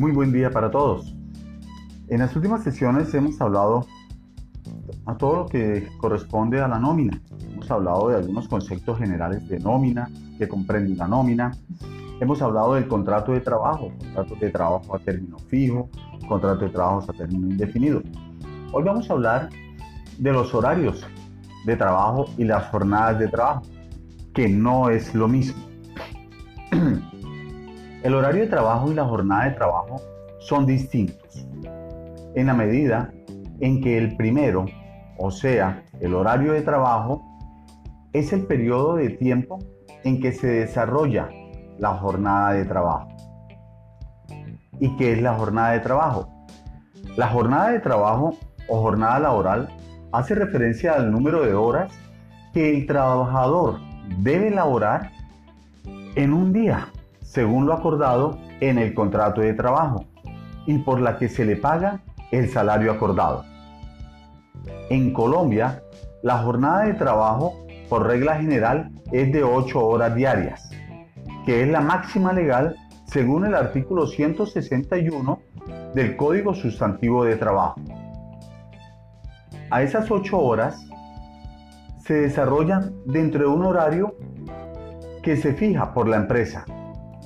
Muy buen día para todos. En las últimas sesiones hemos hablado a todo lo que corresponde a la nómina. Hemos hablado de algunos conceptos generales de nómina, que comprende la nómina. Hemos hablado del contrato de trabajo, contrato de trabajo a término fijo, contrato de trabajo a término indefinido. Hoy vamos a hablar de los horarios de trabajo y las jornadas de trabajo, que no es lo mismo. El horario de trabajo y la jornada de trabajo son distintos en la medida en que el primero, o sea, el horario de trabajo, es el periodo de tiempo en que se desarrolla la jornada de trabajo. ¿Y qué es la jornada de trabajo? La jornada de trabajo o jornada laboral hace referencia al número de horas que el trabajador debe elaborar en un día según lo acordado en el contrato de trabajo y por la que se le paga el salario acordado. En Colombia, la jornada de trabajo por regla general es de 8 horas diarias, que es la máxima legal según el artículo 161 del Código Sustantivo de Trabajo. A esas 8 horas se desarrollan dentro de un horario que se fija por la empresa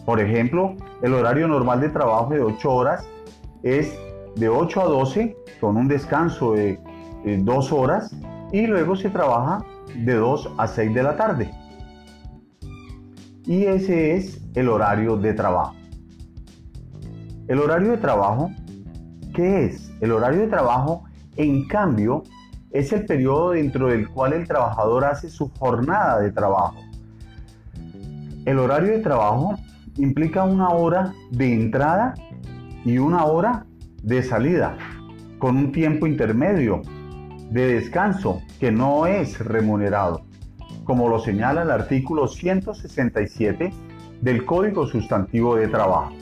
por ejemplo, el horario normal de trabajo de 8 horas es de 8 a 12 con un descanso de 2 horas y luego se trabaja de 2 a 6 de la tarde. Y ese es el horario de trabajo. El horario de trabajo, ¿qué es? El horario de trabajo, en cambio, es el periodo dentro del cual el trabajador hace su jornada de trabajo. El horario de trabajo implica una hora de entrada y una hora de salida, con un tiempo intermedio de descanso que no es remunerado, como lo señala el artículo 167 del Código Sustantivo de Trabajo.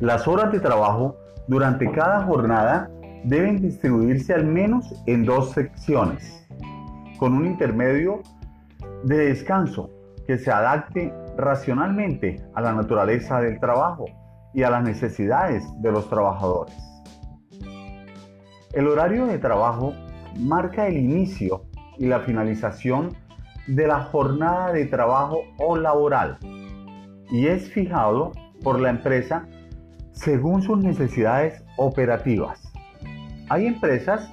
Las horas de trabajo durante cada jornada deben distribuirse al menos en dos secciones, con un intermedio de descanso que se adapte racionalmente a la naturaleza del trabajo y a las necesidades de los trabajadores. El horario de trabajo marca el inicio y la finalización de la jornada de trabajo o laboral y es fijado por la empresa según sus necesidades operativas. Hay empresas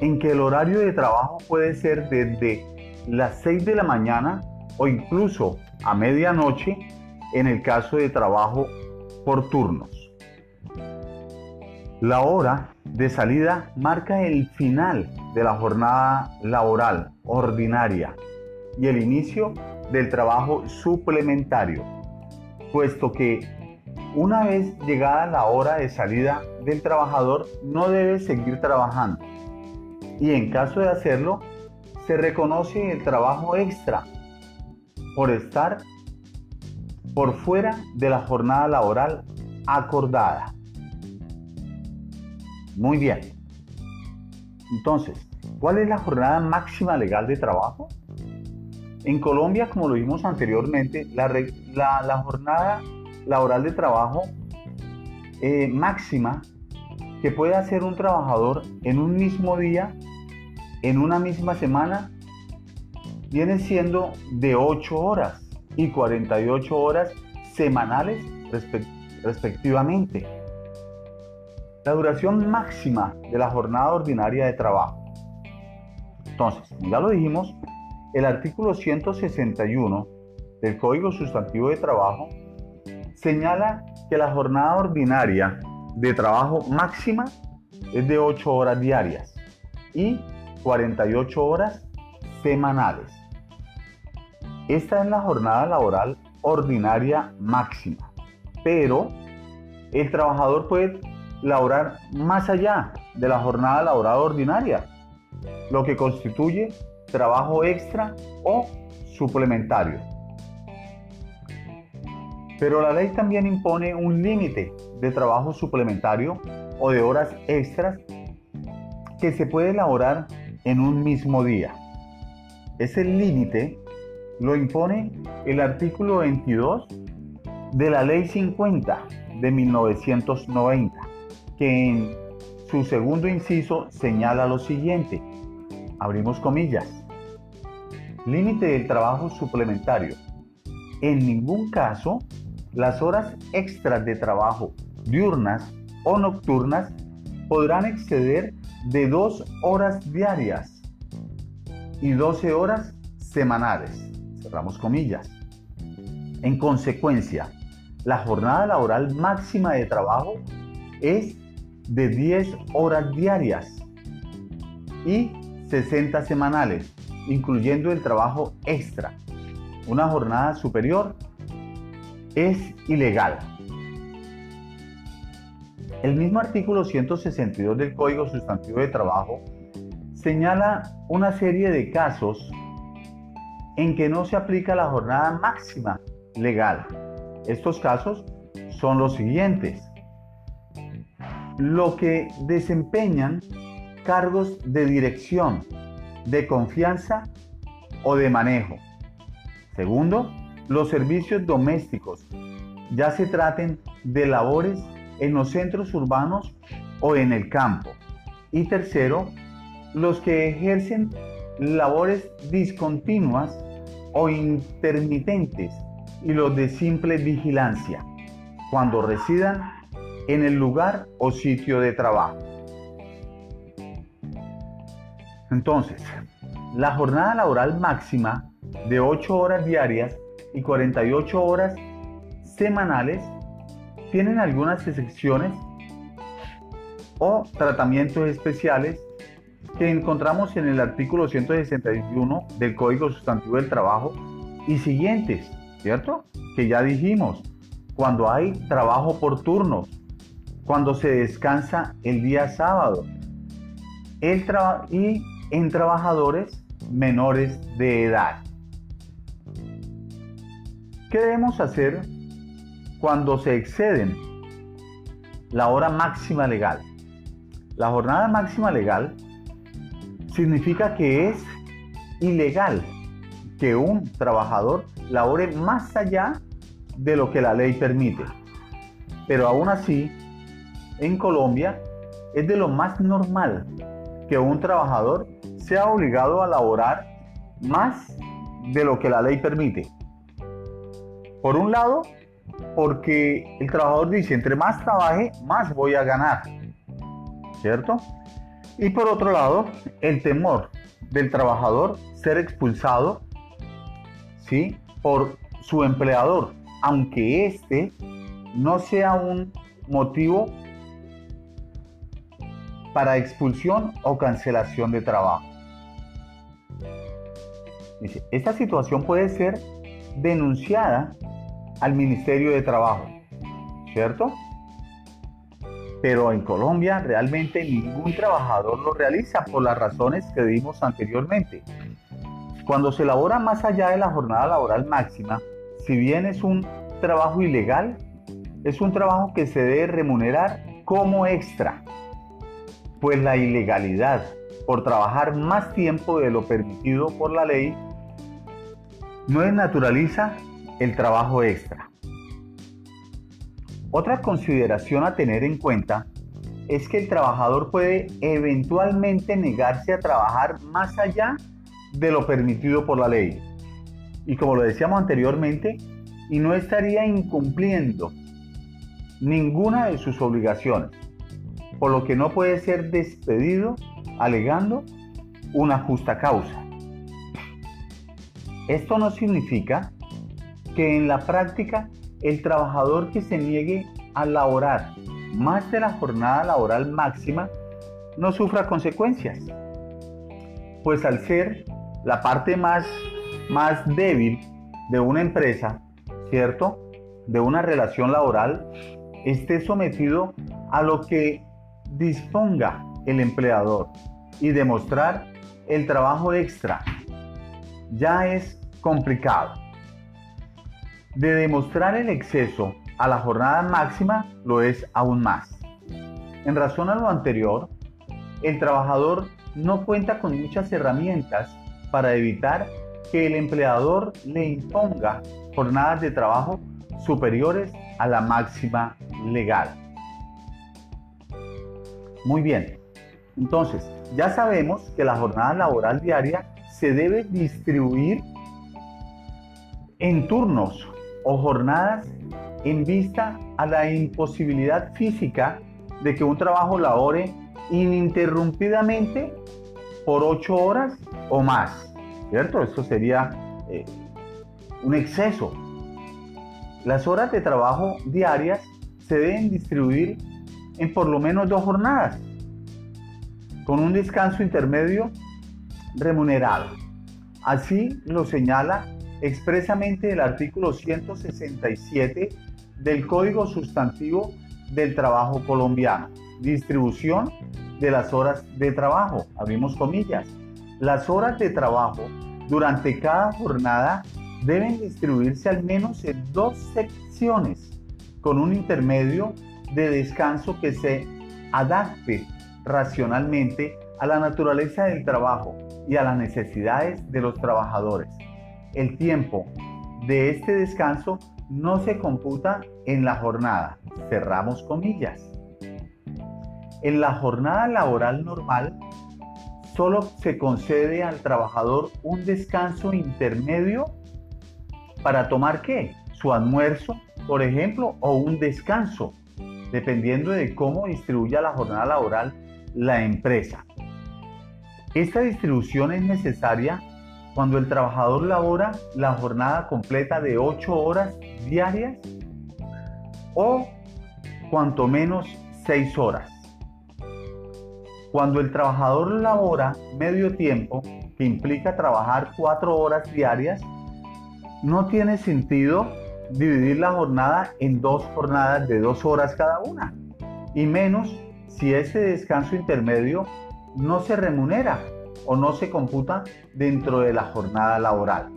en que el horario de trabajo puede ser desde las 6 de la mañana o incluso a medianoche en el caso de trabajo por turnos. La hora de salida marca el final de la jornada laboral ordinaria y el inicio del trabajo suplementario, puesto que una vez llegada la hora de salida del trabajador no debe seguir trabajando y en caso de hacerlo se reconoce el trabajo extra por estar por fuera de la jornada laboral acordada. Muy bien. Entonces, ¿cuál es la jornada máxima legal de trabajo? En Colombia, como lo vimos anteriormente, la, jornada laboral de trabajo eh, máxima que puede hacer un trabajador en un mismo día, en una misma semana, viene siendo de 8 horas y 48 horas semanales respectivamente. La duración máxima de la jornada ordinaria de trabajo. Entonces, ya lo dijimos, el artículo 161 del Código Sustantivo de Trabajo señala que la jornada ordinaria de trabajo máxima es de 8 horas diarias y 48 horas semanales. Esta es la jornada laboral ordinaria máxima, pero el trabajador puede laborar más allá de la jornada laboral ordinaria, lo que constituye trabajo extra o suplementario. Pero la ley también impone un límite de trabajo suplementario o de horas extras que se puede elaborar en un mismo día. Ese límite lo impone el artículo 22 de la Ley 50 de 1990, que en su segundo inciso señala lo siguiente, abrimos comillas, límite del trabajo suplementario. En ningún caso, las horas extras de trabajo diurnas o nocturnas podrán exceder de dos horas diarias y 12 horas semanales. Cerramos comillas. En consecuencia, la jornada laboral máxima de trabajo es de 10 horas diarias y 60 semanales, incluyendo el trabajo extra. Una jornada superior es ilegal. El mismo artículo 162 del Código Sustantivo de Trabajo señala una serie de casos en que no se aplica la jornada máxima legal. Estos casos son los siguientes. Lo que desempeñan cargos de dirección, de confianza o de manejo. Segundo, los servicios domésticos, ya se traten de labores en los centros urbanos o en el campo. Y tercero, los que ejercen labores discontinuas o intermitentes y los de simple vigilancia, cuando residan en el lugar o sitio de trabajo. Entonces, la jornada laboral máxima de 8 horas diarias y 48 horas semanales tienen algunas excepciones o tratamientos especiales que encontramos en el artículo 161 del Código Sustantivo del Trabajo y siguientes, ¿cierto? Que ya dijimos, cuando hay trabajo por turnos, cuando se descansa el día sábado el y en trabajadores menores de edad. ¿Qué debemos hacer cuando se exceden la hora máxima legal? La jornada máxima legal significa que es ilegal que un trabajador labore más allá de lo que la ley permite. Pero aún así, en Colombia es de lo más normal que un trabajador sea obligado a laborar más de lo que la ley permite. Por un lado, porque el trabajador dice, entre más trabaje, más voy a ganar. ¿Cierto? Y por otro lado, el temor del trabajador ser expulsado ¿sí? por su empleador, aunque este no sea un motivo para expulsión o cancelación de trabajo. Esta situación puede ser denunciada al Ministerio de Trabajo, ¿cierto? Pero en Colombia realmente ningún trabajador lo realiza por las razones que dimos anteriormente. Cuando se elabora más allá de la jornada laboral máxima, si bien es un trabajo ilegal, es un trabajo que se debe remunerar como extra, pues la ilegalidad por trabajar más tiempo de lo permitido por la ley no desnaturaliza el trabajo extra. Otra consideración a tener en cuenta es que el trabajador puede eventualmente negarse a trabajar más allá de lo permitido por la ley. Y como lo decíamos anteriormente, y no estaría incumpliendo ninguna de sus obligaciones, por lo que no puede ser despedido alegando una justa causa. Esto no significa que en la práctica el trabajador que se niegue a laborar más de la jornada laboral máxima no sufra consecuencias, pues al ser la parte más, más débil de una empresa, ¿cierto? De una relación laboral, esté sometido a lo que disponga el empleador y demostrar el trabajo extra ya es complicado. De demostrar el exceso a la jornada máxima lo es aún más. En razón a lo anterior, el trabajador no cuenta con muchas herramientas para evitar que el empleador le imponga jornadas de trabajo superiores a la máxima legal. Muy bien, entonces ya sabemos que la jornada laboral diaria se debe distribuir en turnos o jornadas en vista a la imposibilidad física de que un trabajo labore ininterrumpidamente por ocho horas o más, ¿cierto? Esto sería eh, un exceso. Las horas de trabajo diarias se deben distribuir en por lo menos dos jornadas, con un descanso intermedio remunerado. Así lo señala expresamente el artículo 167 del Código Sustantivo del Trabajo Colombiano. Distribución de las horas de trabajo, abrimos comillas. Las horas de trabajo durante cada jornada deben distribuirse al menos en dos secciones, con un intermedio de descanso que se adapte racionalmente a la naturaleza del trabajo y a las necesidades de los trabajadores. El tiempo de este descanso no se computa en la jornada. Cerramos comillas. En la jornada laboral normal, solo se concede al trabajador un descanso intermedio para tomar qué? Su almuerzo, por ejemplo, o un descanso, dependiendo de cómo distribuya la jornada laboral la empresa. Esta distribución es necesaria cuando el trabajador labora la jornada completa de 8 horas diarias o cuanto menos 6 horas. Cuando el trabajador labora medio tiempo, que implica trabajar 4 horas diarias, no tiene sentido dividir la jornada en dos jornadas de 2 horas cada una, y menos si ese descanso intermedio no se remunera o no se computa dentro de la jornada laboral.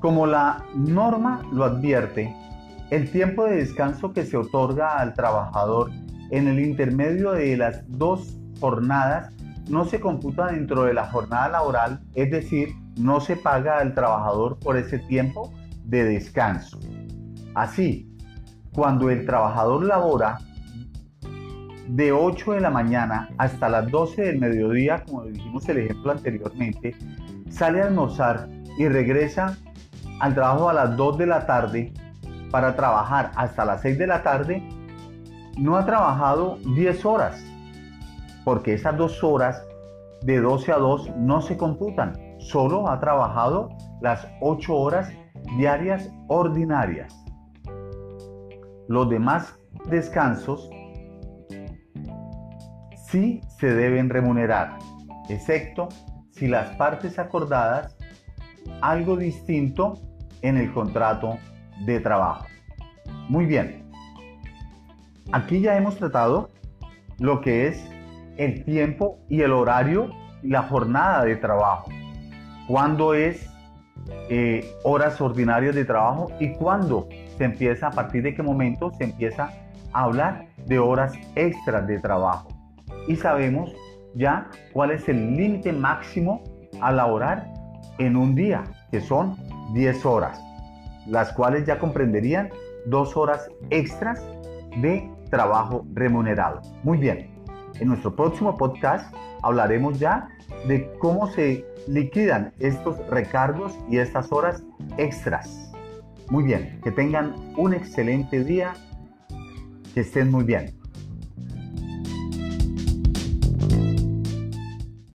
Como la norma lo advierte, el tiempo de descanso que se otorga al trabajador en el intermedio de las dos jornadas no se computa dentro de la jornada laboral, es decir, no se paga al trabajador por ese tiempo de descanso. Así, cuando el trabajador labora de 8 de la mañana hasta las 12 del mediodía, como dijimos el ejemplo anteriormente, sale a almorzar y regresa al trabajo a las 2 de la tarde para trabajar hasta las 6 de la tarde, no ha trabajado 10 horas, porque esas dos horas de 12 a 2 no se computan, solo ha trabajado las 8 horas diarias ordinarias. Los demás descansos sí se deben remunerar, excepto si las partes acordadas algo distinto en el contrato de trabajo. Muy bien, aquí ya hemos tratado lo que es el tiempo y el horario y la jornada de trabajo. Cuándo es eh, horas ordinarias de trabajo y cuándo se empieza, a partir de qué momento se empieza a hablar de horas extras de trabajo y sabemos ya cuál es el límite máximo a laborar en un día, que son 10 horas, las cuales ya comprenderían dos horas extras de trabajo remunerado. Muy bien, en nuestro próximo podcast hablaremos ya de cómo se liquidan estos recargos y estas horas extras. Muy bien, que tengan un excelente día, que estén muy bien.